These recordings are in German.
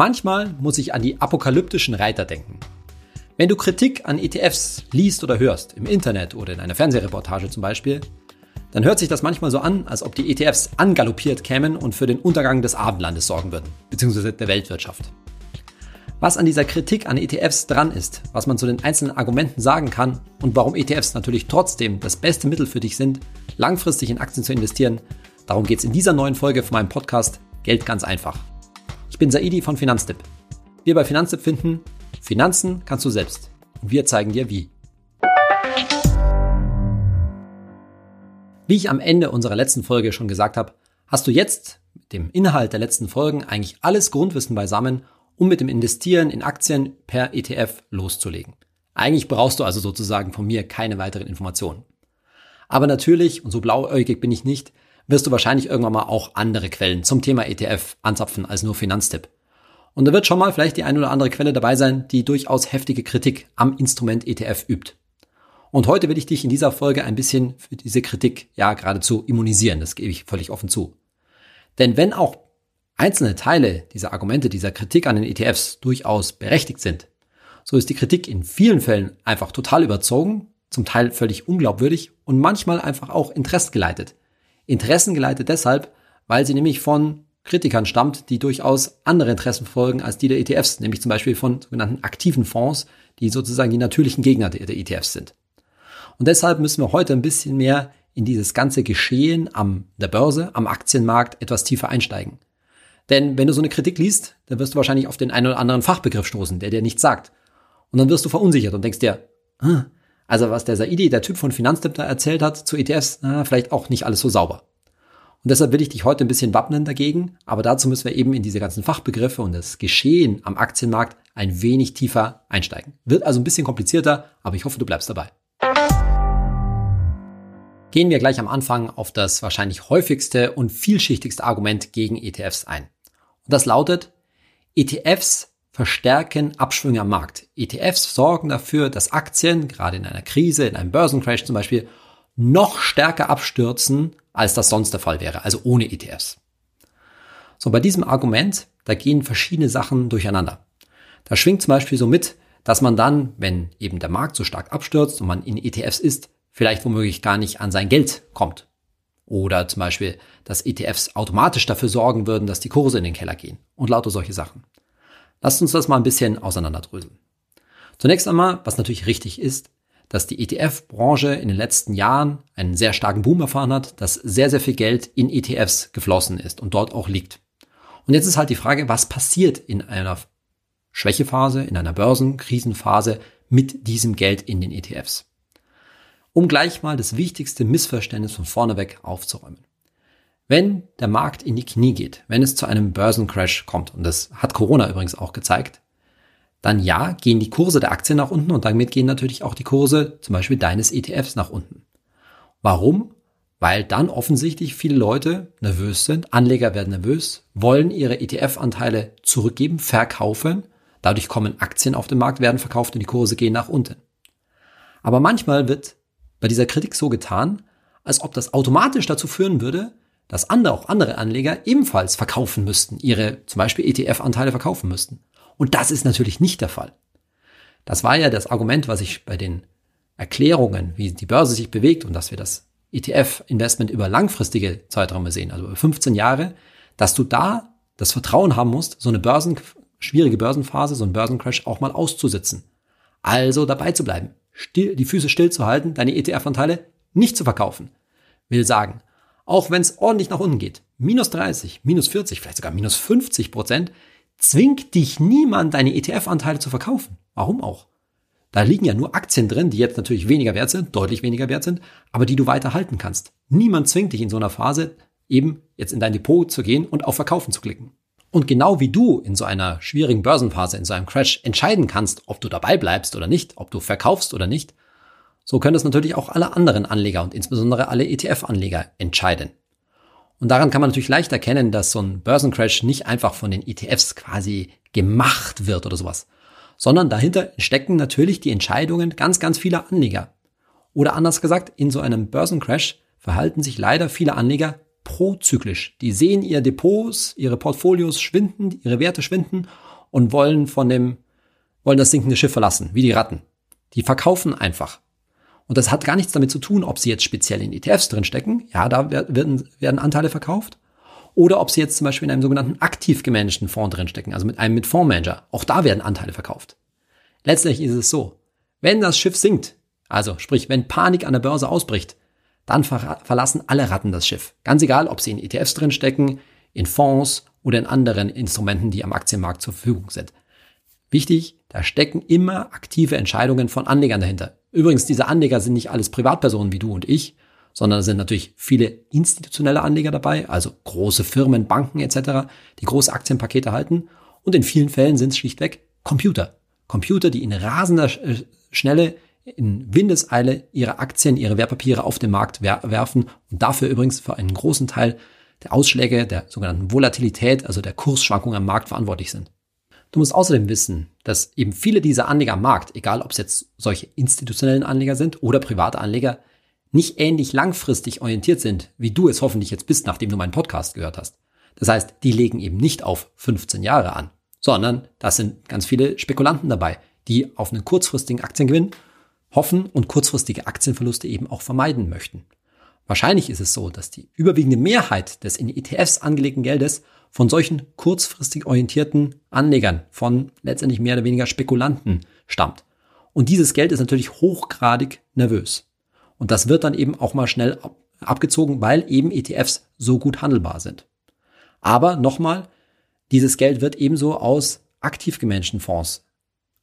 Manchmal muss ich an die apokalyptischen Reiter denken. Wenn du Kritik an ETFs liest oder hörst, im Internet oder in einer Fernsehreportage zum Beispiel, dann hört sich das manchmal so an, als ob die ETFs angaloppiert kämen und für den Untergang des Abendlandes sorgen würden, beziehungsweise der Weltwirtschaft. Was an dieser Kritik an ETFs dran ist, was man zu den einzelnen Argumenten sagen kann und warum ETFs natürlich trotzdem das beste Mittel für dich sind, langfristig in Aktien zu investieren, darum geht es in dieser neuen Folge von meinem Podcast Geld ganz einfach. Bin Saidi von Finanztipp. Wir bei Finanztipp finden, Finanzen kannst du selbst. Und wir zeigen dir wie. Wie ich am Ende unserer letzten Folge schon gesagt habe, hast du jetzt mit dem Inhalt der letzten Folgen eigentlich alles Grundwissen beisammen, um mit dem Investieren in Aktien per ETF loszulegen. Eigentlich brauchst du also sozusagen von mir keine weiteren Informationen. Aber natürlich, und so blauäugig bin ich nicht, wirst du wahrscheinlich irgendwann mal auch andere Quellen zum Thema ETF anzapfen als nur Finanztipp. Und da wird schon mal vielleicht die eine oder andere Quelle dabei sein, die durchaus heftige Kritik am Instrument ETF übt. Und heute will ich dich in dieser Folge ein bisschen für diese Kritik ja geradezu immunisieren. Das gebe ich völlig offen zu. Denn wenn auch einzelne Teile dieser Argumente, dieser Kritik an den ETFs durchaus berechtigt sind, so ist die Kritik in vielen Fällen einfach total überzogen, zum Teil völlig unglaubwürdig und manchmal einfach auch interessgeleitet. Interessengeleitet deshalb, weil sie nämlich von Kritikern stammt, die durchaus andere Interessen verfolgen als die der ETFs, nämlich zum Beispiel von sogenannten aktiven Fonds, die sozusagen die natürlichen Gegner der ETFs sind. Und deshalb müssen wir heute ein bisschen mehr in dieses ganze Geschehen am der Börse, am Aktienmarkt etwas tiefer einsteigen. Denn wenn du so eine Kritik liest, dann wirst du wahrscheinlich auf den einen oder anderen Fachbegriff stoßen, der dir nichts sagt. Und dann wirst du verunsichert und denkst dir, ah, also was der Saidi, der Typ von Finanztipp da erzählt hat zu ETFs, na, vielleicht auch nicht alles so sauber. Und deshalb will ich dich heute ein bisschen wappnen dagegen, aber dazu müssen wir eben in diese ganzen Fachbegriffe und das Geschehen am Aktienmarkt ein wenig tiefer einsteigen. Wird also ein bisschen komplizierter, aber ich hoffe, du bleibst dabei. Gehen wir gleich am Anfang auf das wahrscheinlich häufigste und vielschichtigste Argument gegen ETFs ein. Und das lautet, ETFs verstärken Abschwünge am Markt. ETFs sorgen dafür, dass Aktien, gerade in einer Krise, in einem Börsencrash zum Beispiel, noch stärker abstürzen, als das sonst der Fall wäre, also ohne ETFs. So, bei diesem Argument, da gehen verschiedene Sachen durcheinander. Da schwingt zum Beispiel so mit, dass man dann, wenn eben der Markt so stark abstürzt und man in ETFs ist, vielleicht womöglich gar nicht an sein Geld kommt. Oder zum Beispiel, dass ETFs automatisch dafür sorgen würden, dass die Kurse in den Keller gehen und lauter solche Sachen. Lasst uns das mal ein bisschen auseinanderdröseln. Zunächst einmal, was natürlich richtig ist, dass die ETF-Branche in den letzten Jahren einen sehr starken Boom erfahren hat, dass sehr, sehr viel Geld in ETFs geflossen ist und dort auch liegt. Und jetzt ist halt die Frage, was passiert in einer Schwächephase, in einer Börsenkrisenphase mit diesem Geld in den ETFs? Um gleich mal das wichtigste Missverständnis von vorneweg aufzuräumen. Wenn der Markt in die Knie geht, wenn es zu einem Börsencrash kommt, und das hat Corona übrigens auch gezeigt, dann ja, gehen die Kurse der Aktien nach unten und damit gehen natürlich auch die Kurse zum Beispiel deines ETFs nach unten. Warum? Weil dann offensichtlich viele Leute nervös sind, Anleger werden nervös, wollen ihre ETF-Anteile zurückgeben, verkaufen, dadurch kommen Aktien auf den Markt, werden verkauft und die Kurse gehen nach unten. Aber manchmal wird bei dieser Kritik so getan, als ob das automatisch dazu führen würde, dass andere, auch andere Anleger ebenfalls verkaufen müssten, ihre zum Beispiel ETF-Anteile verkaufen müssten. Und das ist natürlich nicht der Fall. Das war ja das Argument, was ich bei den Erklärungen, wie die Börse sich bewegt und dass wir das ETF-Investment über langfristige Zeiträume sehen, also über 15 Jahre, dass du da das Vertrauen haben musst, so eine Börsen, schwierige Börsenphase, so einen Börsencrash auch mal auszusitzen. Also dabei zu bleiben, still, die Füße stillzuhalten, deine ETF-Anteile nicht zu verkaufen. Will sagen, auch wenn es ordentlich nach unten geht, minus 30, minus 40, vielleicht sogar minus 50 Prozent, zwingt dich niemand, deine ETF-Anteile zu verkaufen. Warum auch? Da liegen ja nur Aktien drin, die jetzt natürlich weniger wert sind, deutlich weniger wert sind, aber die du weiter halten kannst. Niemand zwingt dich in so einer Phase, eben jetzt in dein Depot zu gehen und auf Verkaufen zu klicken. Und genau wie du in so einer schwierigen Börsenphase, in so einem Crash entscheiden kannst, ob du dabei bleibst oder nicht, ob du verkaufst oder nicht, so können es natürlich auch alle anderen Anleger und insbesondere alle ETF-Anleger entscheiden. Und daran kann man natürlich leicht erkennen, dass so ein Börsencrash nicht einfach von den ETFs quasi gemacht wird oder sowas, sondern dahinter stecken natürlich die Entscheidungen ganz, ganz vieler Anleger. Oder anders gesagt, in so einem Börsencrash verhalten sich leider viele Anleger prozyklisch. Die sehen ihre Depots, ihre Portfolios schwinden, ihre Werte schwinden und wollen von dem, wollen das sinkende Schiff verlassen, wie die Ratten. Die verkaufen einfach. Und das hat gar nichts damit zu tun, ob sie jetzt speziell in ETFs drinstecken. Ja, da werden, werden Anteile verkauft. Oder ob sie jetzt zum Beispiel in einem sogenannten aktiv gemanagten Fonds drinstecken, also mit einem mit Fondsmanager. Auch da werden Anteile verkauft. Letztlich ist es so, wenn das Schiff sinkt, also sprich, wenn Panik an der Börse ausbricht, dann ver verlassen alle Ratten das Schiff. Ganz egal, ob sie in ETFs drinstecken, in Fonds oder in anderen Instrumenten, die am Aktienmarkt zur Verfügung sind. Wichtig, da stecken immer aktive Entscheidungen von Anlegern dahinter. Übrigens, diese Anleger sind nicht alles Privatpersonen wie du und ich, sondern es sind natürlich viele institutionelle Anleger dabei, also große Firmen, Banken etc., die große Aktienpakete halten. Und in vielen Fällen sind es schlichtweg Computer. Computer, die in rasender äh, Schnelle, in Windeseile ihre Aktien, ihre Wertpapiere auf den Markt werfen und dafür übrigens für einen großen Teil der Ausschläge der sogenannten Volatilität, also der Kursschwankungen am Markt verantwortlich sind. Du musst außerdem wissen, dass eben viele dieser Anleger am Markt, egal ob es jetzt solche institutionellen Anleger sind oder private Anleger, nicht ähnlich langfristig orientiert sind, wie du es hoffentlich jetzt bist, nachdem du meinen Podcast gehört hast. Das heißt, die legen eben nicht auf 15 Jahre an, sondern da sind ganz viele Spekulanten dabei, die auf einen kurzfristigen Aktiengewinn hoffen und kurzfristige Aktienverluste eben auch vermeiden möchten. Wahrscheinlich ist es so, dass die überwiegende Mehrheit des in ETFs angelegten Geldes von solchen kurzfristig orientierten Anlegern, von letztendlich mehr oder weniger Spekulanten stammt. Und dieses Geld ist natürlich hochgradig nervös. Und das wird dann eben auch mal schnell abgezogen, weil eben ETFs so gut handelbar sind. Aber nochmal, dieses Geld wird ebenso aus aktiv gemanagten Fonds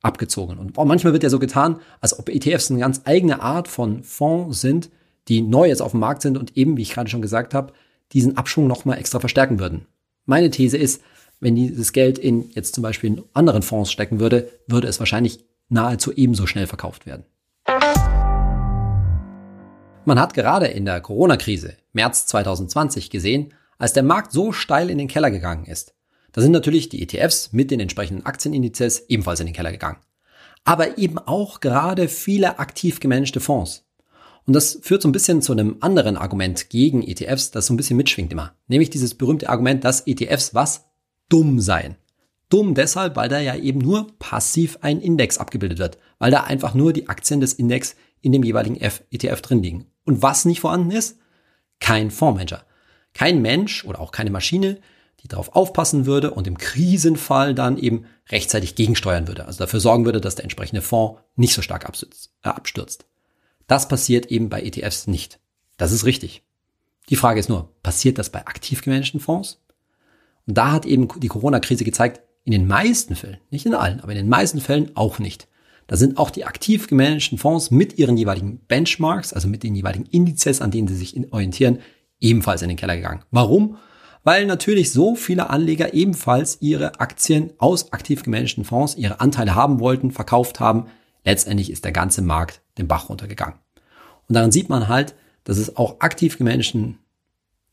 abgezogen. Und manchmal wird ja so getan, als ob ETFs eine ganz eigene Art von Fonds sind, die neu jetzt auf dem Markt sind und eben, wie ich gerade schon gesagt habe, diesen Abschwung nochmal extra verstärken würden. Meine These ist, wenn dieses Geld in jetzt zum Beispiel in anderen Fonds stecken würde, würde es wahrscheinlich nahezu ebenso schnell verkauft werden. Man hat gerade in der Corona-Krise, März 2020, gesehen, als der Markt so steil in den Keller gegangen ist. Da sind natürlich die ETFs mit den entsprechenden Aktienindizes ebenfalls in den Keller gegangen. Aber eben auch gerade viele aktiv gemanagte Fonds. Und das führt so ein bisschen zu einem anderen Argument gegen ETFs, das so ein bisschen mitschwingt immer. Nämlich dieses berühmte Argument, dass ETFs was? Dumm seien. Dumm deshalb, weil da ja eben nur passiv ein Index abgebildet wird, weil da einfach nur die Aktien des Index in dem jeweiligen ETF drin liegen. Und was nicht vorhanden ist? Kein Fondsmanager. Kein Mensch oder auch keine Maschine, die darauf aufpassen würde und im Krisenfall dann eben rechtzeitig gegensteuern würde. Also dafür sorgen würde, dass der entsprechende Fonds nicht so stark äh, abstürzt. Das passiert eben bei ETFs nicht. Das ist richtig. Die Frage ist nur, passiert das bei aktiv gemanagten Fonds? Und da hat eben die Corona-Krise gezeigt, in den meisten Fällen, nicht in allen, aber in den meisten Fällen auch nicht. Da sind auch die aktiv gemanagten Fonds mit ihren jeweiligen Benchmarks, also mit den jeweiligen Indizes, an denen sie sich orientieren, ebenfalls in den Keller gegangen. Warum? Weil natürlich so viele Anleger ebenfalls ihre Aktien aus aktiv gemanagten Fonds, ihre Anteile haben wollten, verkauft haben. Letztendlich ist der ganze Markt den Bach runtergegangen. Und daran sieht man halt, dass es auch aktiv gemanagten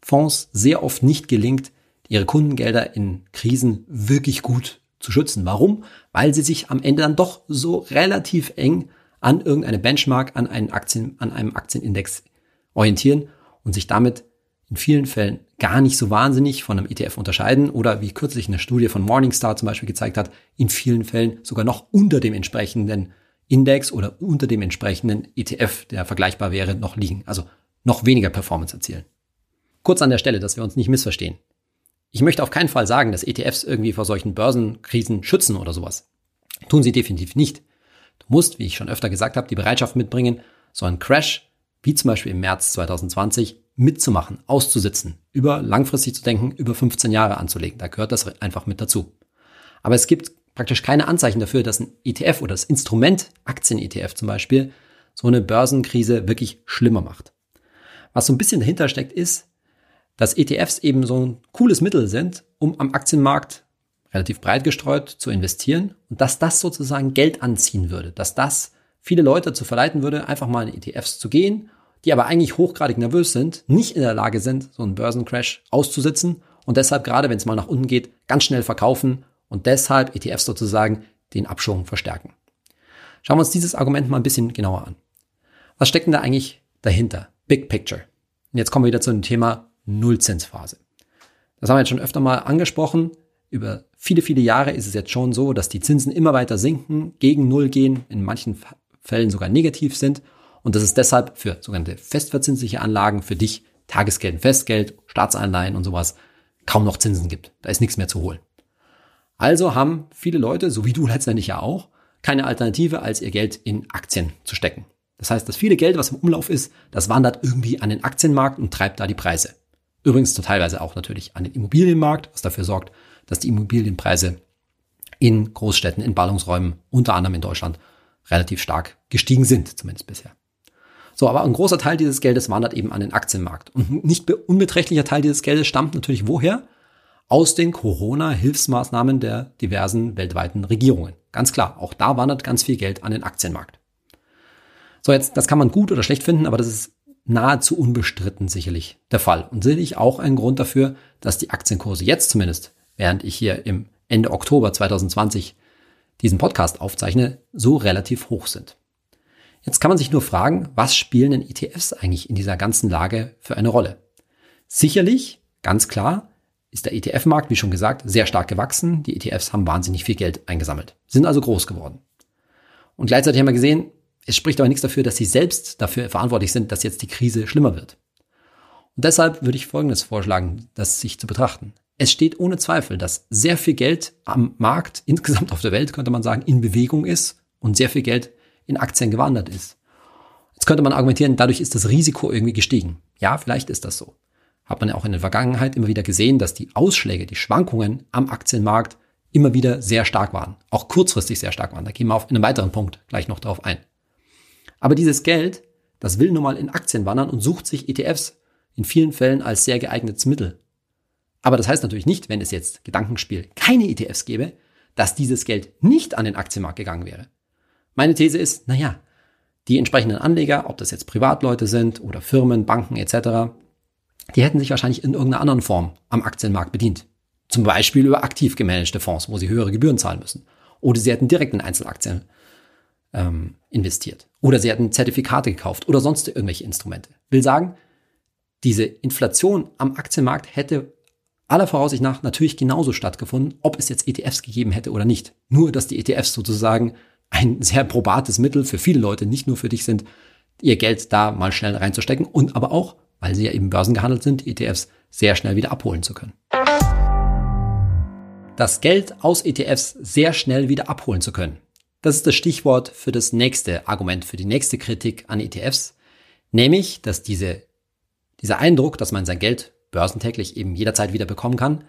Fonds sehr oft nicht gelingt, ihre Kundengelder in Krisen wirklich gut zu schützen. Warum? Weil sie sich am Ende dann doch so relativ eng an irgendeine Benchmark, an einen Aktien, an einem Aktienindex orientieren und sich damit in vielen Fällen gar nicht so wahnsinnig von einem ETF unterscheiden oder wie kürzlich eine Studie von Morningstar zum Beispiel gezeigt hat, in vielen Fällen sogar noch unter dem entsprechenden Index oder unter dem entsprechenden ETF, der vergleichbar wäre, noch liegen. Also noch weniger Performance erzielen. Kurz an der Stelle, dass wir uns nicht missverstehen. Ich möchte auf keinen Fall sagen, dass ETFs irgendwie vor solchen Börsenkrisen schützen oder sowas. Tun sie definitiv nicht. Du musst, wie ich schon öfter gesagt habe, die Bereitschaft mitbringen, so einen Crash, wie zum Beispiel im März 2020, mitzumachen, auszusitzen, über langfristig zu denken, über 15 Jahre anzulegen. Da gehört das einfach mit dazu. Aber es gibt praktisch keine Anzeichen dafür, dass ein ETF oder das Instrument Aktien-ETF zum Beispiel so eine Börsenkrise wirklich schlimmer macht. Was so ein bisschen dahinter steckt, ist, dass ETFs eben so ein cooles Mittel sind, um am Aktienmarkt relativ breit gestreut zu investieren und dass das sozusagen Geld anziehen würde, dass das viele Leute dazu verleiten würde, einfach mal in ETFs zu gehen, die aber eigentlich hochgradig nervös sind, nicht in der Lage sind, so einen Börsencrash auszusitzen und deshalb gerade, wenn es mal nach unten geht, ganz schnell verkaufen und deshalb ETFs sozusagen den Abschwung verstärken. Schauen wir uns dieses Argument mal ein bisschen genauer an. Was steckt denn da eigentlich dahinter? Big Picture. Und jetzt kommen wir wieder zu dem Thema Nullzinsphase. Das haben wir jetzt schon öfter mal angesprochen. über viele, viele Jahre ist es jetzt schon so, dass die Zinsen immer weiter sinken, gegen Null gehen, in manchen Fällen sogar negativ sind. Und dass es deshalb für sogenannte festverzinsliche Anlagen für dich Tagesgeld, Festgeld, Staatsanleihen und sowas kaum noch Zinsen gibt. Da ist nichts mehr zu holen. Also haben viele Leute, so wie du letztendlich ja auch, keine Alternative, als ihr Geld in Aktien zu stecken. Das heißt, das viele Geld, was im Umlauf ist, das wandert irgendwie an den Aktienmarkt und treibt da die Preise. Übrigens teilweise auch natürlich an den Immobilienmarkt, was dafür sorgt, dass die Immobilienpreise in Großstädten, in Ballungsräumen, unter anderem in Deutschland, relativ stark gestiegen sind, zumindest bisher. So, aber ein großer Teil dieses Geldes wandert eben an den Aktienmarkt. Und ein nicht unbeträchtlicher Teil dieses Geldes stammt natürlich woher? Aus den Corona-Hilfsmaßnahmen der diversen weltweiten Regierungen. Ganz klar, auch da wandert ganz viel Geld an den Aktienmarkt. So, jetzt, das kann man gut oder schlecht finden, aber das ist nahezu unbestritten sicherlich der Fall. Und sicherlich auch ein Grund dafür, dass die Aktienkurse jetzt zumindest, während ich hier im Ende Oktober 2020 diesen Podcast aufzeichne, so relativ hoch sind. Jetzt kann man sich nur fragen, was spielen denn ETFs eigentlich in dieser ganzen Lage für eine Rolle? Sicherlich, ganz klar, ist der ETF-Markt, wie schon gesagt, sehr stark gewachsen. Die ETFs haben wahnsinnig viel Geld eingesammelt, sind also groß geworden. Und gleichzeitig haben wir gesehen, es spricht aber nichts dafür, dass sie selbst dafür verantwortlich sind, dass jetzt die Krise schlimmer wird. Und deshalb würde ich Folgendes vorschlagen, das sich zu betrachten. Es steht ohne Zweifel, dass sehr viel Geld am Markt, insgesamt auf der Welt könnte man sagen, in Bewegung ist und sehr viel Geld in Aktien gewandert ist. Jetzt könnte man argumentieren, dadurch ist das Risiko irgendwie gestiegen. Ja, vielleicht ist das so. Hat man ja auch in der Vergangenheit immer wieder gesehen, dass die Ausschläge, die Schwankungen am Aktienmarkt immer wieder sehr stark waren. Auch kurzfristig sehr stark waren. Da gehen wir auf in einem weiteren Punkt gleich noch darauf ein. Aber dieses Geld, das will nun mal in Aktien wandern und sucht sich ETFs in vielen Fällen als sehr geeignetes Mittel. Aber das heißt natürlich nicht, wenn es jetzt Gedankenspiel keine ETFs gäbe, dass dieses Geld nicht an den Aktienmarkt gegangen wäre. Meine These ist, naja, die entsprechenden Anleger, ob das jetzt Privatleute sind oder Firmen, Banken etc., die hätten sich wahrscheinlich in irgendeiner anderen Form am Aktienmarkt bedient. Zum Beispiel über aktiv gemanagte Fonds, wo sie höhere Gebühren zahlen müssen. Oder sie hätten direkt in Einzelaktien ähm, investiert. Oder sie hätten Zertifikate gekauft oder sonst irgendwelche Instrumente. Will sagen, diese Inflation am Aktienmarkt hätte aller Voraussicht nach natürlich genauso stattgefunden, ob es jetzt ETFs gegeben hätte oder nicht. Nur, dass die ETFs sozusagen ein sehr probates Mittel für viele Leute, nicht nur für dich sind, ihr Geld da mal schnell reinzustecken und aber auch, weil sie ja eben börsengehandelt sind, ETFs sehr schnell wieder abholen zu können. Das Geld aus ETFs sehr schnell wieder abholen zu können. Das ist das Stichwort für das nächste Argument, für die nächste Kritik an ETFs, nämlich, dass diese, dieser Eindruck, dass man sein Geld börsentäglich eben jederzeit wieder bekommen kann,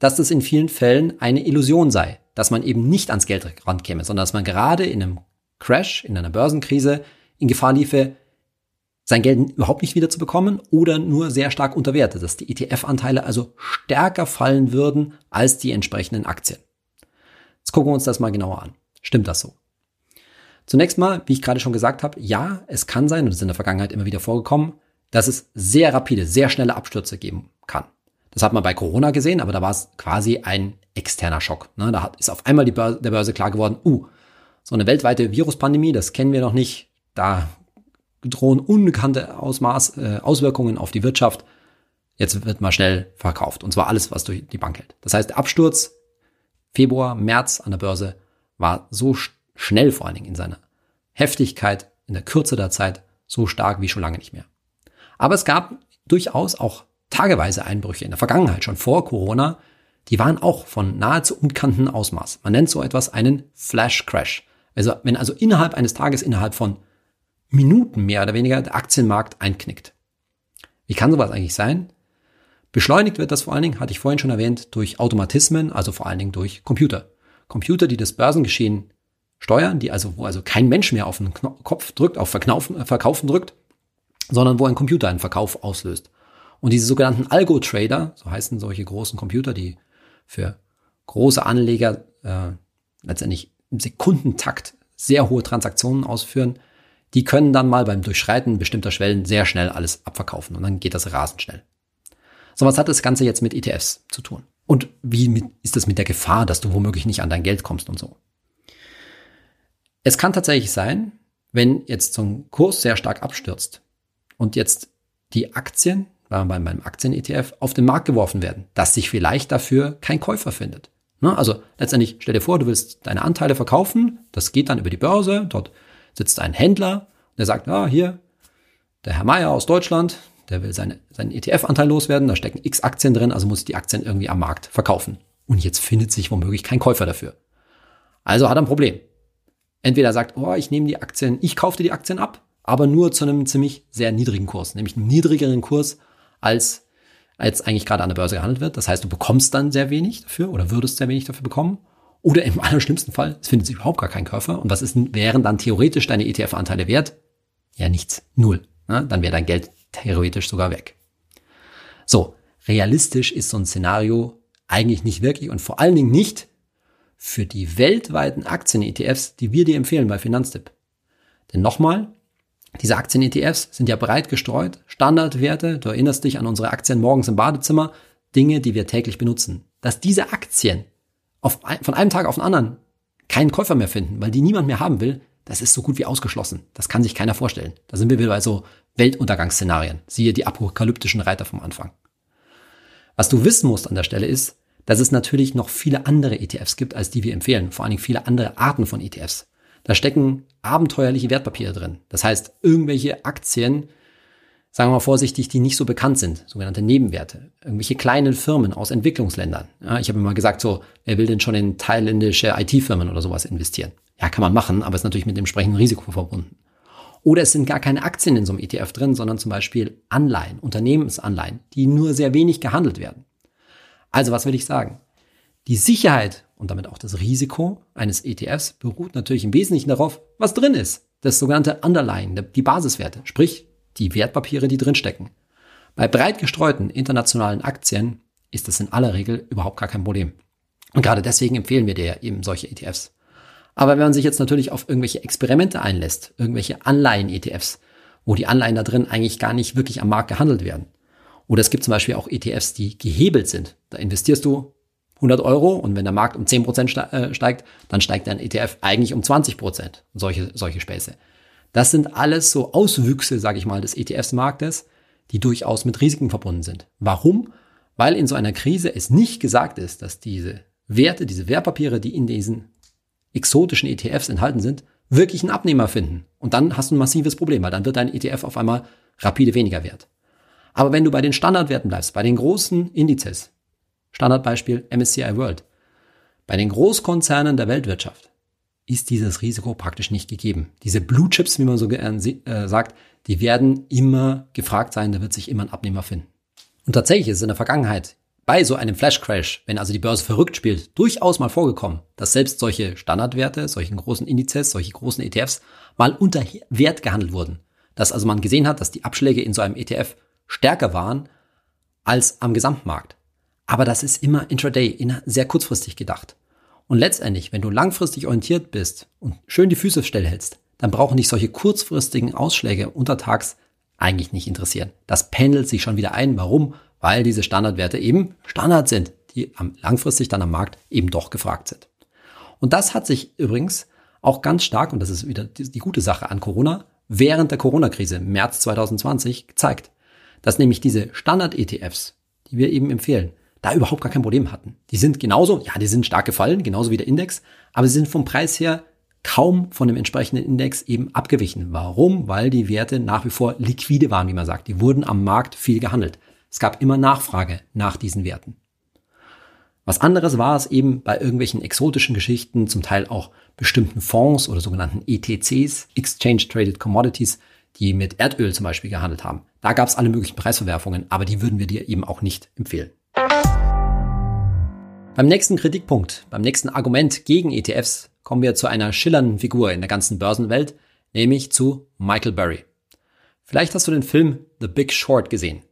dass das in vielen Fällen eine Illusion sei, dass man eben nicht ans Geld rankäme, sondern dass man gerade in einem Crash, in einer Börsenkrise in Gefahr liefe, sein Geld überhaupt nicht wieder zu bekommen oder nur sehr stark unter Werte, dass die ETF-Anteile also stärker fallen würden als die entsprechenden Aktien. Jetzt gucken wir uns das mal genauer an. Stimmt das so? Zunächst mal, wie ich gerade schon gesagt habe, ja, es kann sein, und es ist in der Vergangenheit immer wieder vorgekommen, dass es sehr rapide, sehr schnelle Abstürze geben kann. Das hat man bei Corona gesehen, aber da war es quasi ein externer Schock. Ne? Da ist auf einmal Börse, der Börse klar geworden, uh, so eine weltweite Viruspandemie, das kennen wir noch nicht. Da drohen unbekannte Ausmaß, äh, Auswirkungen auf die Wirtschaft. Jetzt wird mal schnell verkauft. Und zwar alles, was durch die Bank hält. Das heißt, der Absturz Februar, März an der Börse war so schnell vor allen Dingen in seiner Heftigkeit, in der Kürze der Zeit, so stark wie schon lange nicht mehr. Aber es gab durchaus auch tageweise Einbrüche in der Vergangenheit, schon vor Corona, die waren auch von nahezu unbekannten Ausmaß. Man nennt so etwas einen Flash Crash. Also wenn also innerhalb eines Tages, innerhalb von Minuten mehr oder weniger der Aktienmarkt einknickt. Wie kann sowas eigentlich sein? Beschleunigt wird das vor allen Dingen, hatte ich vorhin schon erwähnt, durch Automatismen, also vor allen Dingen durch Computer. Computer, die das Börsengeschehen steuern, die also, wo also kein Mensch mehr auf den Kopf drückt, auf Verkaufen, Verkaufen drückt, sondern wo ein Computer einen Verkauf auslöst. Und diese sogenannten Algo-Trader, so heißen solche großen Computer, die für große Anleger äh, letztendlich im Sekundentakt sehr hohe Transaktionen ausführen, die können dann mal beim Durchschreiten bestimmter Schwellen sehr schnell alles abverkaufen und dann geht das rasend schnell. So, was hat das Ganze jetzt mit ETFs zu tun? Und wie mit, ist das mit der Gefahr, dass du womöglich nicht an dein Geld kommst und so? Es kann tatsächlich sein, wenn jetzt so ein Kurs sehr stark abstürzt und jetzt die Aktien, bei meinem Aktien-ETF, auf den Markt geworfen werden, dass sich vielleicht dafür kein Käufer findet. Ne? Also letztendlich stell dir vor, du willst deine Anteile verkaufen, das geht dann über die Börse, dort sitzt ein Händler, der sagt, ah, hier, der Herr Meier aus Deutschland, der will seine, seinen ETF-Anteil loswerden, da stecken x Aktien drin, also muss die Aktien irgendwie am Markt verkaufen. Und jetzt findet sich womöglich kein Käufer dafür. Also hat er ein Problem. Entweder sagt, oh, ich nehme die Aktien, ich kaufe dir die Aktien ab, aber nur zu einem ziemlich sehr niedrigen Kurs, nämlich einem niedrigeren Kurs als als eigentlich gerade an der Börse gehandelt wird. Das heißt, du bekommst dann sehr wenig dafür oder würdest sehr wenig dafür bekommen. Oder im allerschlimmsten Fall, es findet sich überhaupt gar kein Käufer. Und was ist, wären dann theoretisch deine ETF-Anteile wert? Ja, nichts. Null. Ne? Dann wäre dein Geld theoretisch sogar weg. So, realistisch ist so ein Szenario eigentlich nicht wirklich und vor allen Dingen nicht für die weltweiten Aktien-ETFs, die wir dir empfehlen bei Finanztipp. Denn nochmal, diese Aktien-ETFs sind ja breit gestreut, Standardwerte, du erinnerst dich an unsere Aktien morgens im Badezimmer, Dinge, die wir täglich benutzen. Dass diese Aktien auf, von einem Tag auf den anderen keinen Käufer mehr finden, weil die niemand mehr haben will, das ist so gut wie ausgeschlossen. Das kann sich keiner vorstellen. Da sind wir wieder bei so Weltuntergangsszenarien. Siehe die apokalyptischen Reiter vom Anfang. Was du wissen musst an der Stelle ist, dass es natürlich noch viele andere ETFs gibt, als die wir empfehlen. Vor allen Dingen viele andere Arten von ETFs. Da stecken abenteuerliche Wertpapiere drin. Das heißt, irgendwelche Aktien, sagen wir mal vorsichtig, die nicht so bekannt sind, sogenannte Nebenwerte. Irgendwelche kleinen Firmen aus Entwicklungsländern. Ja, ich habe immer gesagt, so, wer will denn schon in thailändische IT-Firmen oder sowas investieren? Ja, kann man machen, aber ist natürlich mit dem entsprechenden Risiko verbunden. Oder es sind gar keine Aktien in so einem ETF drin, sondern zum Beispiel Anleihen, Unternehmensanleihen, die nur sehr wenig gehandelt werden. Also was will ich sagen? Die Sicherheit und damit auch das Risiko eines ETFs beruht natürlich im Wesentlichen darauf, was drin ist. Das sogenannte Underlying, die Basiswerte, sprich die Wertpapiere, die drinstecken. Bei breit gestreuten internationalen Aktien ist das in aller Regel überhaupt gar kein Problem. Und gerade deswegen empfehlen wir dir eben solche ETFs. Aber wenn man sich jetzt natürlich auf irgendwelche Experimente einlässt, irgendwelche Anleihen-ETFs, wo die Anleihen da drin eigentlich gar nicht wirklich am Markt gehandelt werden. Oder es gibt zum Beispiel auch ETFs, die gehebelt sind. Da investierst du 100 Euro und wenn der Markt um 10% äh, steigt, dann steigt dein ETF eigentlich um 20%. Solche, solche Späße. Das sind alles so Auswüchse, sage ich mal, des ETFs-Marktes, die durchaus mit Risiken verbunden sind. Warum? Weil in so einer Krise es nicht gesagt ist, dass diese Werte, diese Wertpapiere, die in diesen exotischen ETFs enthalten sind, wirklich einen Abnehmer finden. Und dann hast du ein massives Problem, weil dann wird dein ETF auf einmal rapide weniger wert. Aber wenn du bei den Standardwerten bleibst, bei den großen Indizes, Standardbeispiel MSCI World. Bei den Großkonzernen der Weltwirtschaft ist dieses Risiko praktisch nicht gegeben. Diese Blue Chips, wie man so gern äh, sagt, die werden immer gefragt sein, da wird sich immer ein Abnehmer finden. Und tatsächlich ist es in der Vergangenheit bei so einem Flash Crash, wenn also die Börse verrückt spielt, durchaus mal vorgekommen, dass selbst solche Standardwerte, solchen großen Indizes, solche großen ETFs mal unter Wert gehandelt wurden. Dass also man gesehen hat, dass die Abschläge in so einem ETF stärker waren als am Gesamtmarkt. Aber das ist immer intraday, sehr kurzfristig gedacht. Und letztendlich, wenn du langfristig orientiert bist und schön die Füße stillhältst, dann brauchen dich solche kurzfristigen Ausschläge untertags eigentlich nicht interessieren. Das pendelt sich schon wieder ein. Warum? Weil diese Standardwerte eben Standard sind, die langfristig dann am Markt eben doch gefragt sind. Und das hat sich übrigens auch ganz stark, und das ist wieder die, gute Sache an Corona, während der Corona-Krise im März 2020 gezeigt, dass nämlich diese Standard-ETFs, die wir eben empfehlen, da überhaupt gar kein Problem hatten. Die sind genauso, ja, die sind stark gefallen, genauso wie der Index, aber sie sind vom Preis her kaum von dem entsprechenden Index eben abgewichen. Warum? Weil die Werte nach wie vor liquide waren, wie man sagt. Die wurden am Markt viel gehandelt. Es gab immer Nachfrage nach diesen Werten. Was anderes war es eben bei irgendwelchen exotischen Geschichten, zum Teil auch bestimmten Fonds oder sogenannten ETCs, Exchange Traded Commodities, die mit Erdöl zum Beispiel gehandelt haben. Da gab es alle möglichen Preisverwerfungen, aber die würden wir dir eben auch nicht empfehlen. Beim nächsten Kritikpunkt, beim nächsten Argument gegen ETFs kommen wir zu einer schillernden Figur in der ganzen Börsenwelt, nämlich zu Michael Burry. Vielleicht hast du den Film The Big Short gesehen.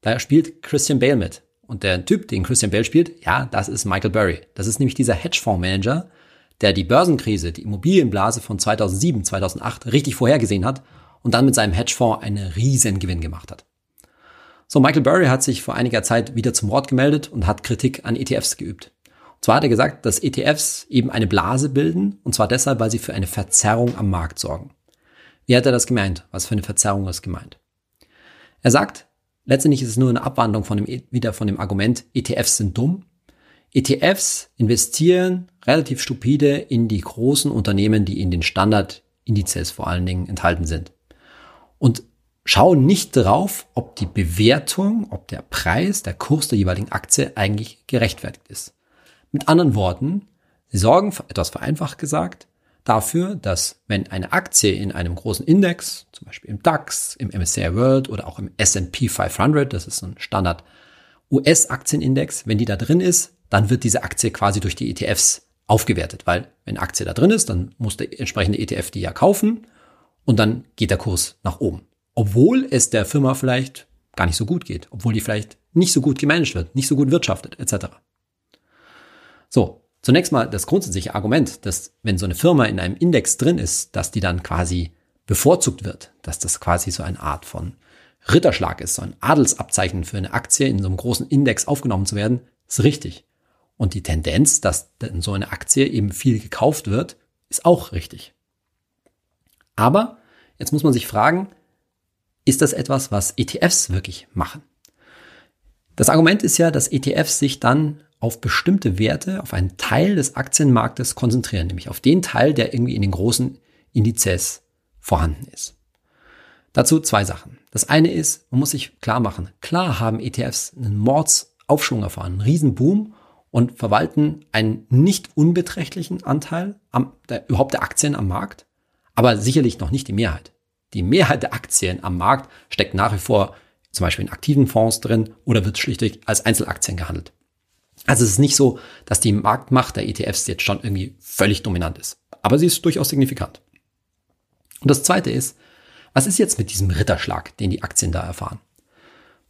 Da spielt Christian Bale mit. Und der Typ, den Christian Bale spielt, ja, das ist Michael Burry. Das ist nämlich dieser Hedgefondsmanager, der die Börsenkrise, die Immobilienblase von 2007, 2008 richtig vorhergesehen hat und dann mit seinem Hedgefonds einen riesen Gewinn gemacht hat. So, Michael Burry hat sich vor einiger Zeit wieder zum Wort gemeldet und hat Kritik an ETFs geübt. Und zwar hat er gesagt, dass ETFs eben eine Blase bilden, und zwar deshalb, weil sie für eine Verzerrung am Markt sorgen. Wie hat er das gemeint? Was für eine Verzerrung ist gemeint? Er sagt, letztendlich ist es nur eine Abwandlung von dem, wieder von dem Argument, ETFs sind dumm. ETFs investieren relativ stupide in die großen Unternehmen, die in den Standardindizes vor allen Dingen enthalten sind. Und schauen nicht darauf, ob die Bewertung, ob der Preis, der Kurs der jeweiligen Aktie eigentlich gerechtfertigt ist. Mit anderen Worten, sie sorgen, etwas vereinfacht gesagt, dafür, dass wenn eine Aktie in einem großen Index, zum Beispiel im DAX, im MSCI World oder auch im S&P 500, das ist ein Standard US-Aktienindex, wenn die da drin ist, dann wird diese Aktie quasi durch die ETFs aufgewertet, weil wenn eine Aktie da drin ist, dann muss der entsprechende ETF die ja kaufen und dann geht der Kurs nach oben. Obwohl es der Firma vielleicht gar nicht so gut geht, obwohl die vielleicht nicht so gut gemanagt wird, nicht so gut wirtschaftet, etc. So, zunächst mal das grundsätzliche Argument, dass wenn so eine Firma in einem Index drin ist, dass die dann quasi bevorzugt wird, dass das quasi so eine Art von Ritterschlag ist, so ein Adelsabzeichen für eine Aktie in so einem großen Index aufgenommen zu werden, ist richtig. Und die Tendenz, dass in so eine Aktie eben viel gekauft wird, ist auch richtig. Aber jetzt muss man sich fragen, ist das etwas, was ETFs wirklich machen? Das Argument ist ja, dass ETFs sich dann auf bestimmte Werte, auf einen Teil des Aktienmarktes konzentrieren, nämlich auf den Teil, der irgendwie in den großen Indizes vorhanden ist. Dazu zwei Sachen. Das eine ist, man muss sich klar machen, klar haben ETFs einen Mordsaufschwung erfahren, einen Riesenboom und verwalten einen nicht unbeträchtlichen Anteil am, der, überhaupt der Aktien am Markt, aber sicherlich noch nicht die Mehrheit. Die Mehrheit der Aktien am Markt steckt nach wie vor zum Beispiel in aktiven Fonds drin oder wird schlichtweg als Einzelaktien gehandelt. Also es ist nicht so, dass die Marktmacht der ETFs jetzt schon irgendwie völlig dominant ist. Aber sie ist durchaus signifikant. Und das zweite ist, was ist jetzt mit diesem Ritterschlag, den die Aktien da erfahren?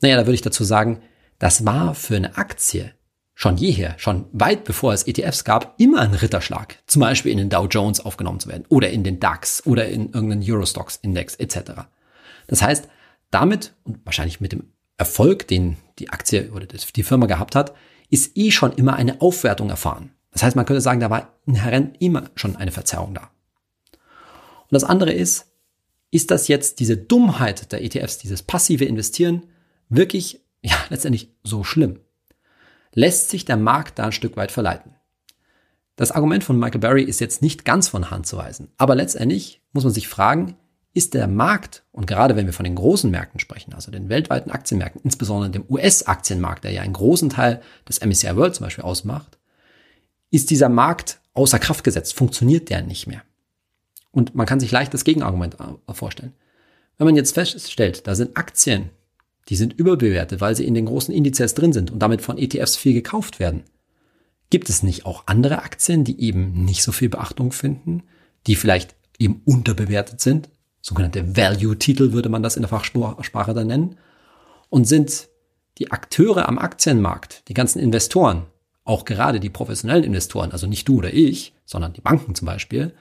Naja, da würde ich dazu sagen, das war für eine Aktie schon jeher, schon weit bevor es ETFs gab, immer ein Ritterschlag. Zum Beispiel in den Dow Jones aufgenommen zu werden oder in den DAX oder in irgendeinen Eurostox Index etc. Das heißt, damit und wahrscheinlich mit dem Erfolg, den die Aktie oder die Firma gehabt hat, ist eh schon immer eine Aufwertung erfahren. Das heißt, man könnte sagen, da war inhärent immer schon eine Verzerrung da. Und das andere ist, ist das jetzt diese Dummheit der ETFs, dieses passive Investieren, wirklich, ja, letztendlich so schlimm? Lässt sich der Markt da ein Stück weit verleiten? Das Argument von Michael Barry ist jetzt nicht ganz von Hand zu weisen, aber letztendlich muss man sich fragen, ist der Markt, und gerade wenn wir von den großen Märkten sprechen, also den weltweiten Aktienmärkten, insbesondere dem US-Aktienmarkt, der ja einen großen Teil des MSCI World zum Beispiel ausmacht, ist dieser Markt außer Kraft gesetzt, funktioniert der nicht mehr. Und man kann sich leicht das Gegenargument äh, vorstellen. Wenn man jetzt feststellt, da sind Aktien, die sind überbewertet, weil sie in den großen Indizes drin sind und damit von ETFs viel gekauft werden. Gibt es nicht auch andere Aktien, die eben nicht so viel Beachtung finden, die vielleicht eben unterbewertet sind? Sogenannte Value-Titel würde man das in der Fachsprache dann nennen. Und sind die Akteure am Aktienmarkt, die ganzen Investoren, auch gerade die professionellen Investoren, also nicht du oder ich, sondern die Banken zum Beispiel,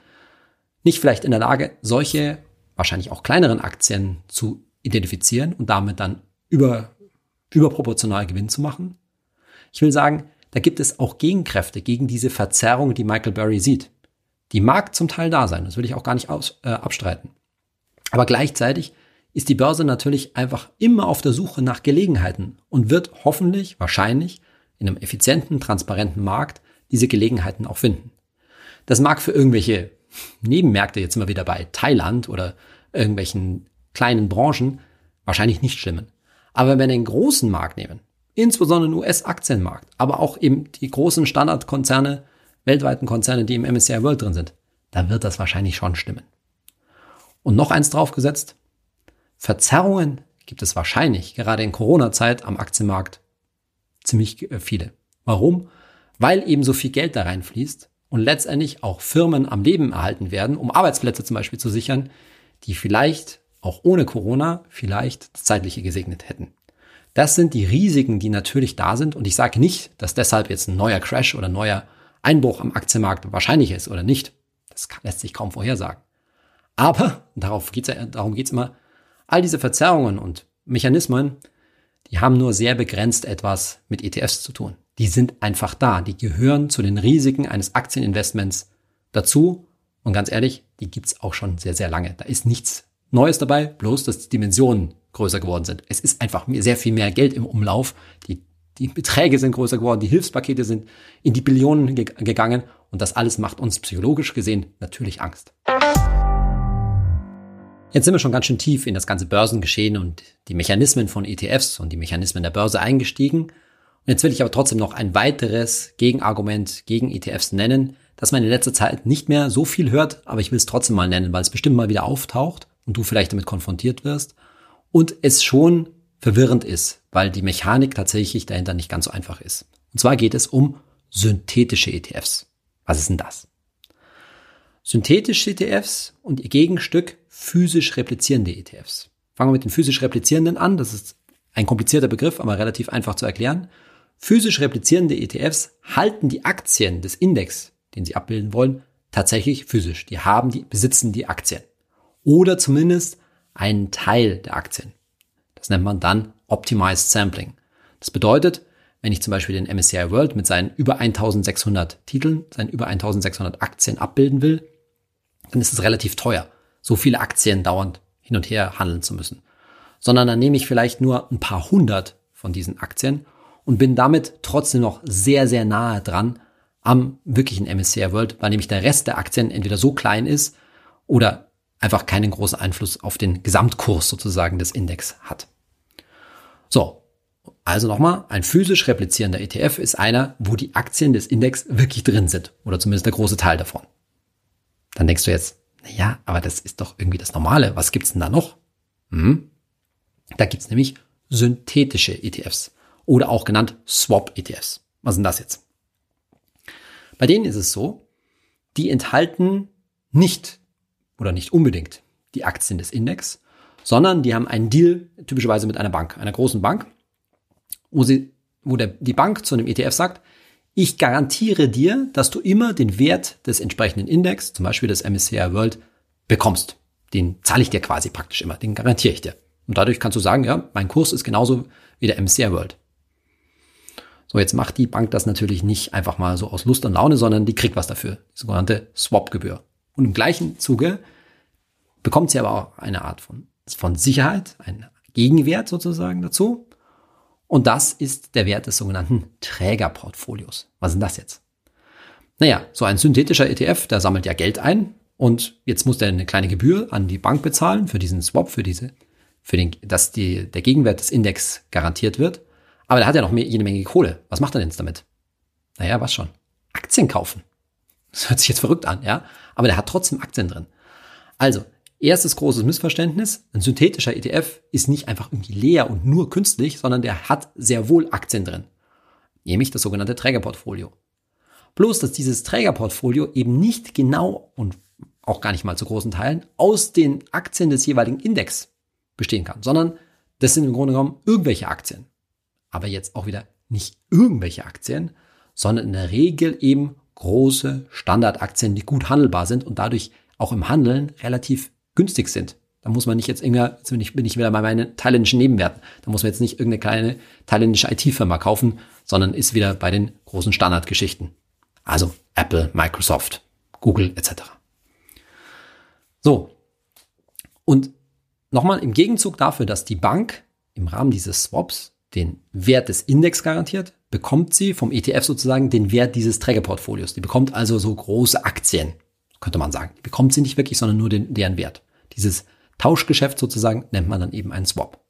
nicht vielleicht in der Lage, solche wahrscheinlich auch kleineren Aktien zu identifizieren und damit dann über, überproportional Gewinn zu machen? Ich will sagen, da gibt es auch Gegenkräfte gegen diese Verzerrung, die Michael Burry sieht. Die mag zum Teil da sein, das will ich auch gar nicht aus, äh, abstreiten. Aber gleichzeitig ist die Börse natürlich einfach immer auf der Suche nach Gelegenheiten und wird hoffentlich, wahrscheinlich in einem effizienten, transparenten Markt diese Gelegenheiten auch finden. Das mag für irgendwelche Nebenmärkte jetzt immer wieder bei Thailand oder irgendwelchen kleinen Branchen wahrscheinlich nicht stimmen. Aber wenn wir den großen Markt nehmen, insbesondere den US-Aktienmarkt, aber auch eben die großen Standardkonzerne, weltweiten Konzerne, die im MSCI World drin sind, dann wird das wahrscheinlich schon stimmen. Und noch eins draufgesetzt, Verzerrungen gibt es wahrscheinlich gerade in Corona-Zeit am Aktienmarkt ziemlich äh, viele. Warum? Weil eben so viel Geld da reinfließt und letztendlich auch Firmen am Leben erhalten werden, um Arbeitsplätze zum Beispiel zu sichern, die vielleicht auch ohne Corona vielleicht das Zeitliche gesegnet hätten. Das sind die Risiken, die natürlich da sind. Und ich sage nicht, dass deshalb jetzt ein neuer Crash oder neuer Einbruch am Aktienmarkt wahrscheinlich ist oder nicht. Das lässt sich kaum vorhersagen. Aber, darauf geht's darum geht's immer, all diese Verzerrungen und Mechanismen, die haben nur sehr begrenzt etwas mit ETFs zu tun die sind einfach da. Die gehören zu den Risiken eines Aktieninvestments dazu. Und ganz ehrlich, die gibt's auch schon sehr, sehr lange. Da ist nichts Neues dabei, bloß dass die Dimensionen größer geworden sind. Es ist einfach sehr viel mehr Geld im Umlauf. Die, die Beträge sind größer geworden, die Hilfspakete sind in die Billionen ge gegangen und das alles macht uns psychologisch gesehen natürlich Angst. Jetzt sind wir schon ganz schön tief in das ganze Börsengeschehen und die Mechanismen von ETFs und die Mechanismen der Börse eingestiegen. Und jetzt will ich aber trotzdem noch ein weiteres Gegenargument gegen ETFs nennen, das man in letzter Zeit nicht mehr so viel hört, aber ich will es trotzdem mal nennen, weil es bestimmt mal wieder auftaucht und du vielleicht damit konfrontiert wirst und es schon verwirrend ist, weil die Mechanik tatsächlich dahinter nicht ganz so einfach ist. Und zwar geht es um synthetische ETFs. Was ist denn das? Synthetische ETFs und ihr Gegenstück physisch replizierende ETFs. Fangen wir mit den physisch replizierenden an. Das ist ein komplizierter Begriff, aber relativ einfach zu erklären. Physisch replizierende ETFs halten die Aktien des Index, den sie abbilden wollen, tatsächlich physisch. Die haben die, besitzen die Aktien. Oder zumindest einen Teil der Aktien. Das nennt man dann Optimized Sampling. Das bedeutet, wenn ich zum Beispiel den MSCI World mit seinen über 1600 Titeln, seinen über 1600 Aktien abbilden will, dann ist es relativ teuer, so viele Aktien dauernd hin und her handeln zu müssen. Sondern dann nehme ich vielleicht nur ein paar hundert von diesen Aktien und bin damit trotzdem noch sehr, sehr nahe dran am wirklichen MSCI World, weil nämlich der Rest der Aktien entweder so klein ist oder einfach keinen großen Einfluss auf den Gesamtkurs sozusagen des Index hat. So, also nochmal, ein physisch replizierender ETF ist einer, wo die Aktien des Index wirklich drin sind oder zumindest der große Teil davon. Dann denkst du jetzt, na ja, aber das ist doch irgendwie das Normale. Was gibt's denn da noch? Hm? Da gibt's nämlich synthetische ETFs oder auch genannt Swap-ETFs. Was sind das jetzt? Bei denen ist es so, die enthalten nicht oder nicht unbedingt die Aktien des Index, sondern die haben einen Deal typischerweise mit einer Bank, einer großen Bank, wo sie, wo der, die Bank zu einem ETF sagt, ich garantiere dir, dass du immer den Wert des entsprechenden Index, zum Beispiel des MSCI World, bekommst. Den zahle ich dir quasi praktisch immer, den garantiere ich dir. Und dadurch kannst du sagen, ja, mein Kurs ist genauso wie der MSCI World. So, jetzt macht die Bank das natürlich nicht einfach mal so aus Lust und Laune, sondern die kriegt was dafür, die sogenannte Swap-Gebühr. Und im gleichen Zuge bekommt sie aber auch eine Art von, von Sicherheit, einen Gegenwert sozusagen dazu. Und das ist der Wert des sogenannten Trägerportfolios. Was ist denn das jetzt? Naja, so ein synthetischer ETF, der sammelt ja Geld ein und jetzt muss der eine kleine Gebühr an die Bank bezahlen für diesen Swap, für diese, für den, dass die, der Gegenwert des Index garantiert wird. Aber der hat ja noch jede Menge Kohle. Was macht er denn jetzt damit? Naja, was schon? Aktien kaufen. Das hört sich jetzt verrückt an, ja? Aber der hat trotzdem Aktien drin. Also, erstes großes Missverständnis. Ein synthetischer ETF ist nicht einfach irgendwie leer und nur künstlich, sondern der hat sehr wohl Aktien drin. Nämlich das sogenannte Trägerportfolio. Bloß, dass dieses Trägerportfolio eben nicht genau und auch gar nicht mal zu großen Teilen aus den Aktien des jeweiligen Index bestehen kann, sondern das sind im Grunde genommen irgendwelche Aktien. Aber jetzt auch wieder nicht irgendwelche Aktien, sondern in der Regel eben große Standardaktien, die gut handelbar sind und dadurch auch im Handeln relativ günstig sind. Da muss man nicht jetzt jetzt bin ich, bin ich wieder bei meinen thailändischen Nebenwerten. Da muss man jetzt nicht irgendeine kleine thailändische IT-Firma kaufen, sondern ist wieder bei den großen Standardgeschichten. Also Apple, Microsoft, Google etc. So. Und nochmal im Gegenzug dafür, dass die Bank im Rahmen dieses Swaps den Wert des Index garantiert, bekommt sie vom ETF sozusagen den Wert dieses Trägerportfolios. Die bekommt also so große Aktien, könnte man sagen. Die bekommt sie nicht wirklich, sondern nur den, deren Wert. Dieses Tauschgeschäft sozusagen nennt man dann eben einen Swap.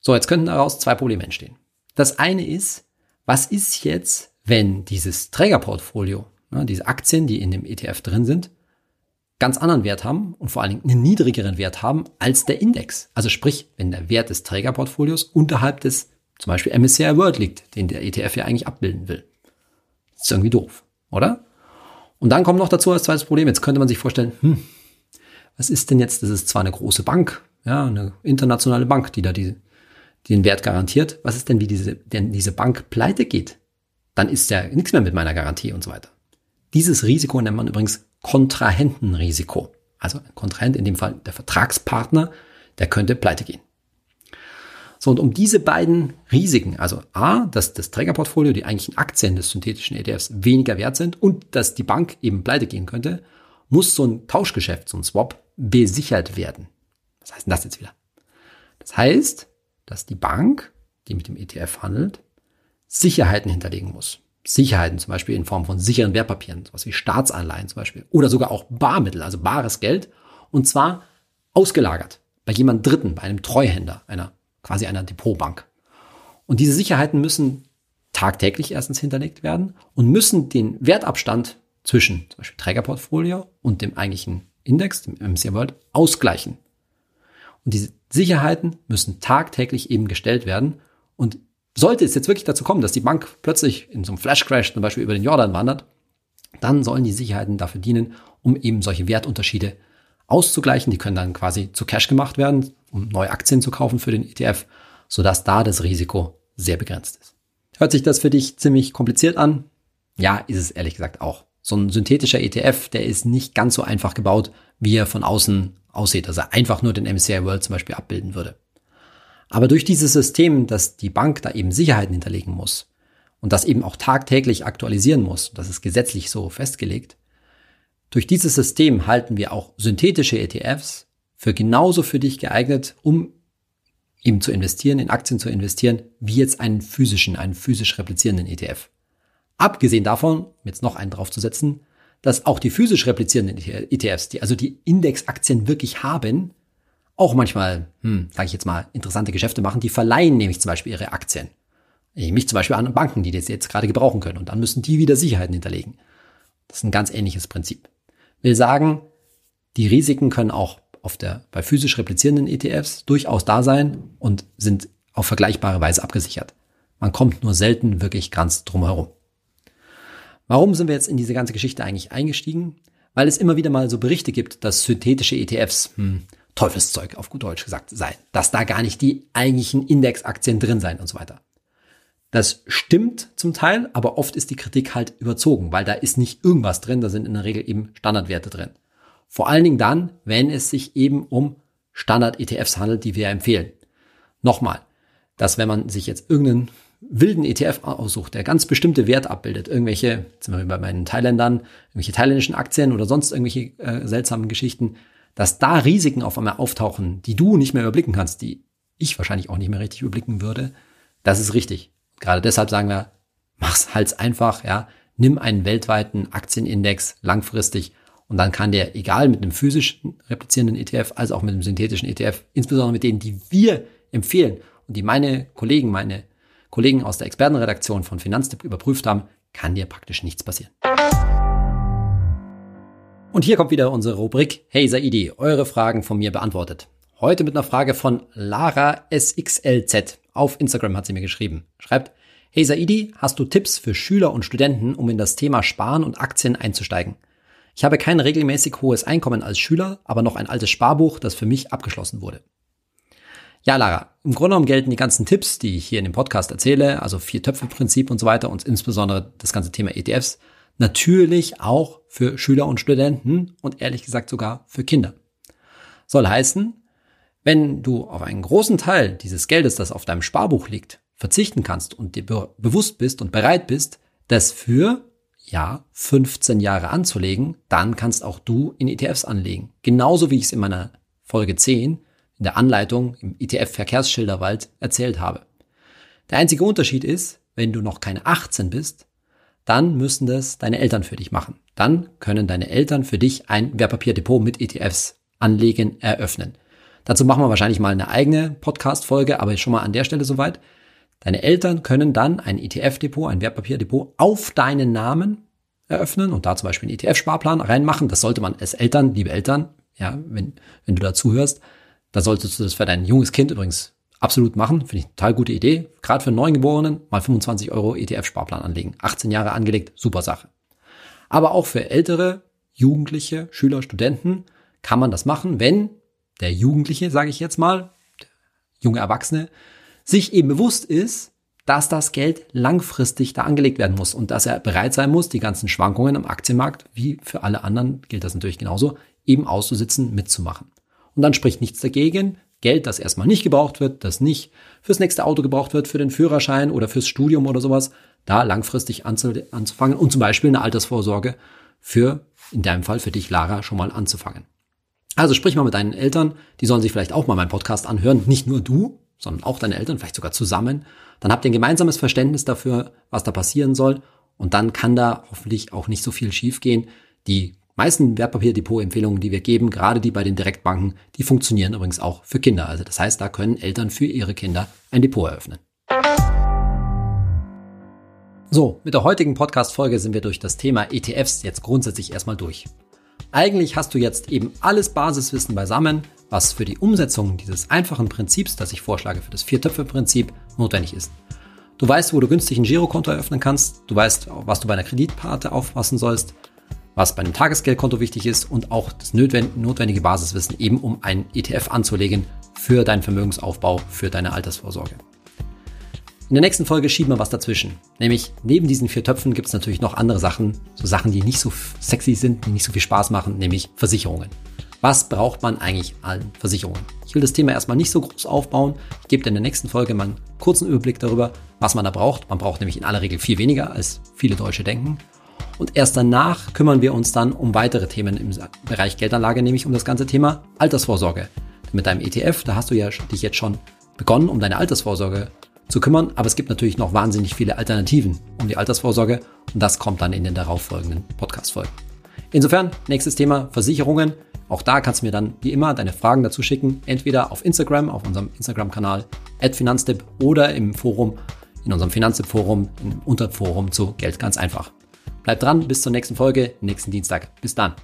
So, jetzt könnten daraus zwei Probleme entstehen. Das eine ist, was ist jetzt, wenn dieses Trägerportfolio, ne, diese Aktien, die in dem ETF drin sind, ganz anderen Wert haben und vor allen Dingen einen niedrigeren Wert haben als der Index. Also sprich, wenn der Wert des Trägerportfolios unterhalb des zum Beispiel MSCI World liegt, den der ETF ja eigentlich abbilden will. Das ist irgendwie doof, oder? Und dann kommt noch dazu als zweites Problem, jetzt könnte man sich vorstellen, hm, was ist denn jetzt, das ist zwar eine große Bank, ja, eine internationale Bank, die da die, den Wert garantiert. Was ist denn, wie diese, denn diese Bank pleite geht? Dann ist ja nichts mehr mit meiner Garantie und so weiter. Dieses Risiko nennt man übrigens Kontrahentenrisiko. Also ein Kontrahent, in dem Fall der Vertragspartner, der könnte pleite gehen. So, und um diese beiden Risiken, also A, dass das Trägerportfolio, die eigentlichen Aktien des synthetischen ETFs weniger wert sind und dass die Bank eben pleite gehen könnte, muss so ein Tauschgeschäft, so ein Swap, besichert werden. Was heißt denn das jetzt wieder? Das heißt, dass die Bank die mit dem ETF handelt, Sicherheiten hinterlegen muss. Sicherheiten zum Beispiel in Form von sicheren Wertpapieren, sowas wie Staatsanleihen zum Beispiel, oder sogar auch Barmittel, also bares Geld, und zwar ausgelagert bei jemand Dritten, bei einem Treuhänder, einer quasi einer Depotbank. Und diese Sicherheiten müssen tagtäglich erstens hinterlegt werden und müssen den Wertabstand zwischen zum Beispiel Trägerportfolio und dem eigentlichen Index, dem MSCI World, ausgleichen. Und diese Sicherheiten müssen tagtäglich eben gestellt werden. Und sollte es jetzt wirklich dazu kommen, dass die Bank plötzlich in so einem Flash-Crash zum Beispiel über den Jordan wandert, dann sollen die Sicherheiten dafür dienen, um eben solche Wertunterschiede auszugleichen. Die können dann quasi zu Cash gemacht werden, um neue Aktien zu kaufen für den ETF, sodass da das Risiko sehr begrenzt ist. Hört sich das für dich ziemlich kompliziert an? Ja, ist es ehrlich gesagt auch. So ein synthetischer ETF, der ist nicht ganz so einfach gebaut, wie er von außen aussieht, dass er einfach nur den MSCI World zum Beispiel abbilden würde. Aber durch dieses System, dass die Bank da eben Sicherheiten hinterlegen muss und das eben auch tagtäglich aktualisieren muss, das ist gesetzlich so festgelegt, durch dieses System halten wir auch synthetische ETFs für genauso für dich geeignet, um eben zu investieren, in Aktien zu investieren, wie jetzt einen physischen, einen physisch replizierenden ETF. Abgesehen davon, jetzt noch einen draufzusetzen, dass auch die physisch replizierenden ETFs, die also die Indexaktien wirklich haben, auch manchmal, hm, sage ich jetzt mal, interessante Geschäfte machen. Die verleihen nämlich zum Beispiel ihre Aktien. Mich zum Beispiel an Banken, die das jetzt gerade gebrauchen können. Und dann müssen die wieder Sicherheiten hinterlegen. Das ist ein ganz ähnliches Prinzip. Will sagen, die Risiken können auch auf der, bei physisch replizierenden ETFs durchaus da sein und sind auf vergleichbare Weise abgesichert. Man kommt nur selten wirklich ganz drumherum. Warum sind wir jetzt in diese ganze Geschichte eigentlich eingestiegen? Weil es immer wieder mal so Berichte gibt, dass synthetische ETFs hm, Teufelszeug auf gut Deutsch gesagt seien, dass da gar nicht die eigentlichen Indexaktien drin seien und so weiter. Das stimmt zum Teil, aber oft ist die Kritik halt überzogen, weil da ist nicht irgendwas drin, da sind in der Regel eben Standardwerte drin. Vor allen Dingen dann, wenn es sich eben um Standard-ETFs handelt, die wir empfehlen. Nochmal, dass wenn man sich jetzt irgendeinen wilden ETF aussucht, der ganz bestimmte Werte abbildet, irgendwelche, zum Beispiel bei meinen Thailändern, irgendwelche thailändischen Aktien oder sonst irgendwelche äh, seltsamen Geschichten, dass da Risiken auf einmal auftauchen, die du nicht mehr überblicken kannst, die ich wahrscheinlich auch nicht mehr richtig überblicken würde, das ist richtig. Gerade deshalb sagen wir, mach's halt einfach, ja, nimm einen weltweiten Aktienindex langfristig und dann kann der, egal mit einem physisch replizierenden ETF, als auch mit einem synthetischen ETF, insbesondere mit denen, die wir empfehlen und die meine Kollegen, meine Kollegen aus der Expertenredaktion von Finanztipp überprüft haben, kann dir praktisch nichts passieren. Und hier kommt wieder unsere Rubrik Hey Saidi, eure Fragen von mir beantwortet. Heute mit einer Frage von Lara SXLZ. Auf Instagram hat sie mir geschrieben. Schreibt, Hey Saidi, hast du Tipps für Schüler und Studenten, um in das Thema Sparen und Aktien einzusteigen? Ich habe kein regelmäßig hohes Einkommen als Schüler, aber noch ein altes Sparbuch, das für mich abgeschlossen wurde. Ja, Lara, im Grunde genommen gelten die ganzen Tipps, die ich hier in dem Podcast erzähle, also Vier-Töpfe-Prinzip und so weiter und insbesondere das ganze Thema ETFs, natürlich auch für Schüler und Studenten und ehrlich gesagt sogar für Kinder. Soll heißen, wenn du auf einen großen Teil dieses Geldes, das auf deinem Sparbuch liegt, verzichten kannst und dir be bewusst bist und bereit bist, das für ja 15 Jahre anzulegen, dann kannst auch du in ETFs anlegen. Genauso wie ich es in meiner Folge 10 in der Anleitung im ETF Verkehrsschilderwald erzählt habe. Der einzige Unterschied ist, wenn du noch keine 18 bist, dann müssen das deine Eltern für dich machen. Dann können deine Eltern für dich ein Wertpapierdepot mit ETFs anlegen, eröffnen. Dazu machen wir wahrscheinlich mal eine eigene Podcast-Folge, aber schon mal an der Stelle soweit. Deine Eltern können dann ein ETF-Depot, ein Wertpapierdepot auf deinen Namen eröffnen und da zum Beispiel einen ETF-Sparplan reinmachen. Das sollte man als Eltern, liebe Eltern, ja, wenn, wenn du dazu hörst, da solltest du das für dein junges Kind übrigens absolut machen. Finde ich eine total gute Idee. Gerade für Neugeborenen mal 25 Euro ETF-Sparplan anlegen. 18 Jahre angelegt, super Sache. Aber auch für ältere, Jugendliche, Schüler, Studenten kann man das machen, wenn der Jugendliche, sage ich jetzt mal, der junge Erwachsene, sich eben bewusst ist, dass das Geld langfristig da angelegt werden muss und dass er bereit sein muss, die ganzen Schwankungen am Aktienmarkt, wie für alle anderen gilt das natürlich genauso, eben auszusitzen, mitzumachen. Und dann spricht nichts dagegen, Geld, das erstmal nicht gebraucht wird, das nicht fürs nächste Auto gebraucht wird, für den Führerschein oder fürs Studium oder sowas, da langfristig anzufangen und zum Beispiel eine Altersvorsorge für, in deinem Fall für dich, Lara, schon mal anzufangen. Also sprich mal mit deinen Eltern, die sollen sich vielleicht auch mal meinen Podcast anhören, nicht nur du, sondern auch deine Eltern, vielleicht sogar zusammen. Dann habt ihr ein gemeinsames Verständnis dafür, was da passieren soll. Und dann kann da hoffentlich auch nicht so viel schiefgehen. Die meisten Wertpapierdepot-Empfehlungen, die wir geben, gerade die bei den Direktbanken, die funktionieren übrigens auch für Kinder. Also das heißt, da können Eltern für ihre Kinder ein Depot eröffnen. So, mit der heutigen Podcast-Folge sind wir durch das Thema ETFs jetzt grundsätzlich erstmal durch. Eigentlich hast du jetzt eben alles Basiswissen beisammen, was für die Umsetzung dieses einfachen Prinzips, das ich vorschlage, für das Vier-Töpfe-Prinzip notwendig ist. Du weißt, wo du günstig ein Girokonto eröffnen kannst, du weißt, was du bei einer Kreditkarte aufpassen sollst, was bei einem Tagesgeldkonto wichtig ist und auch das notwendige Basiswissen eben, um ein ETF anzulegen für deinen Vermögensaufbau, für deine Altersvorsorge. In der nächsten Folge schieben wir was dazwischen. Nämlich neben diesen vier Töpfen gibt es natürlich noch andere Sachen, so Sachen, die nicht so sexy sind, die nicht so viel Spaß machen, nämlich Versicherungen. Was braucht man eigentlich an Versicherungen? Ich will das Thema erstmal nicht so groß aufbauen. Ich gebe dir in der nächsten Folge mal einen kurzen Überblick darüber, was man da braucht. Man braucht nämlich in aller Regel viel weniger, als viele Deutsche denken. Und erst danach kümmern wir uns dann um weitere Themen im Bereich Geldanlage, nämlich um das ganze Thema Altersvorsorge. Mit deinem ETF, da hast du ja dich jetzt schon begonnen, um deine Altersvorsorge zu kümmern, aber es gibt natürlich noch wahnsinnig viele Alternativen um die Altersvorsorge und das kommt dann in den darauffolgenden Podcast-Folgen. Insofern, nächstes Thema Versicherungen. Auch da kannst du mir dann wie immer deine Fragen dazu schicken, entweder auf Instagram, auf unserem Instagram-Kanal @finanztipp oder im Forum, in unserem Finanztipp-Forum, im Unterforum zu Geld ganz einfach. Bleib dran, bis zur nächsten Folge, nächsten Dienstag. Bis dann.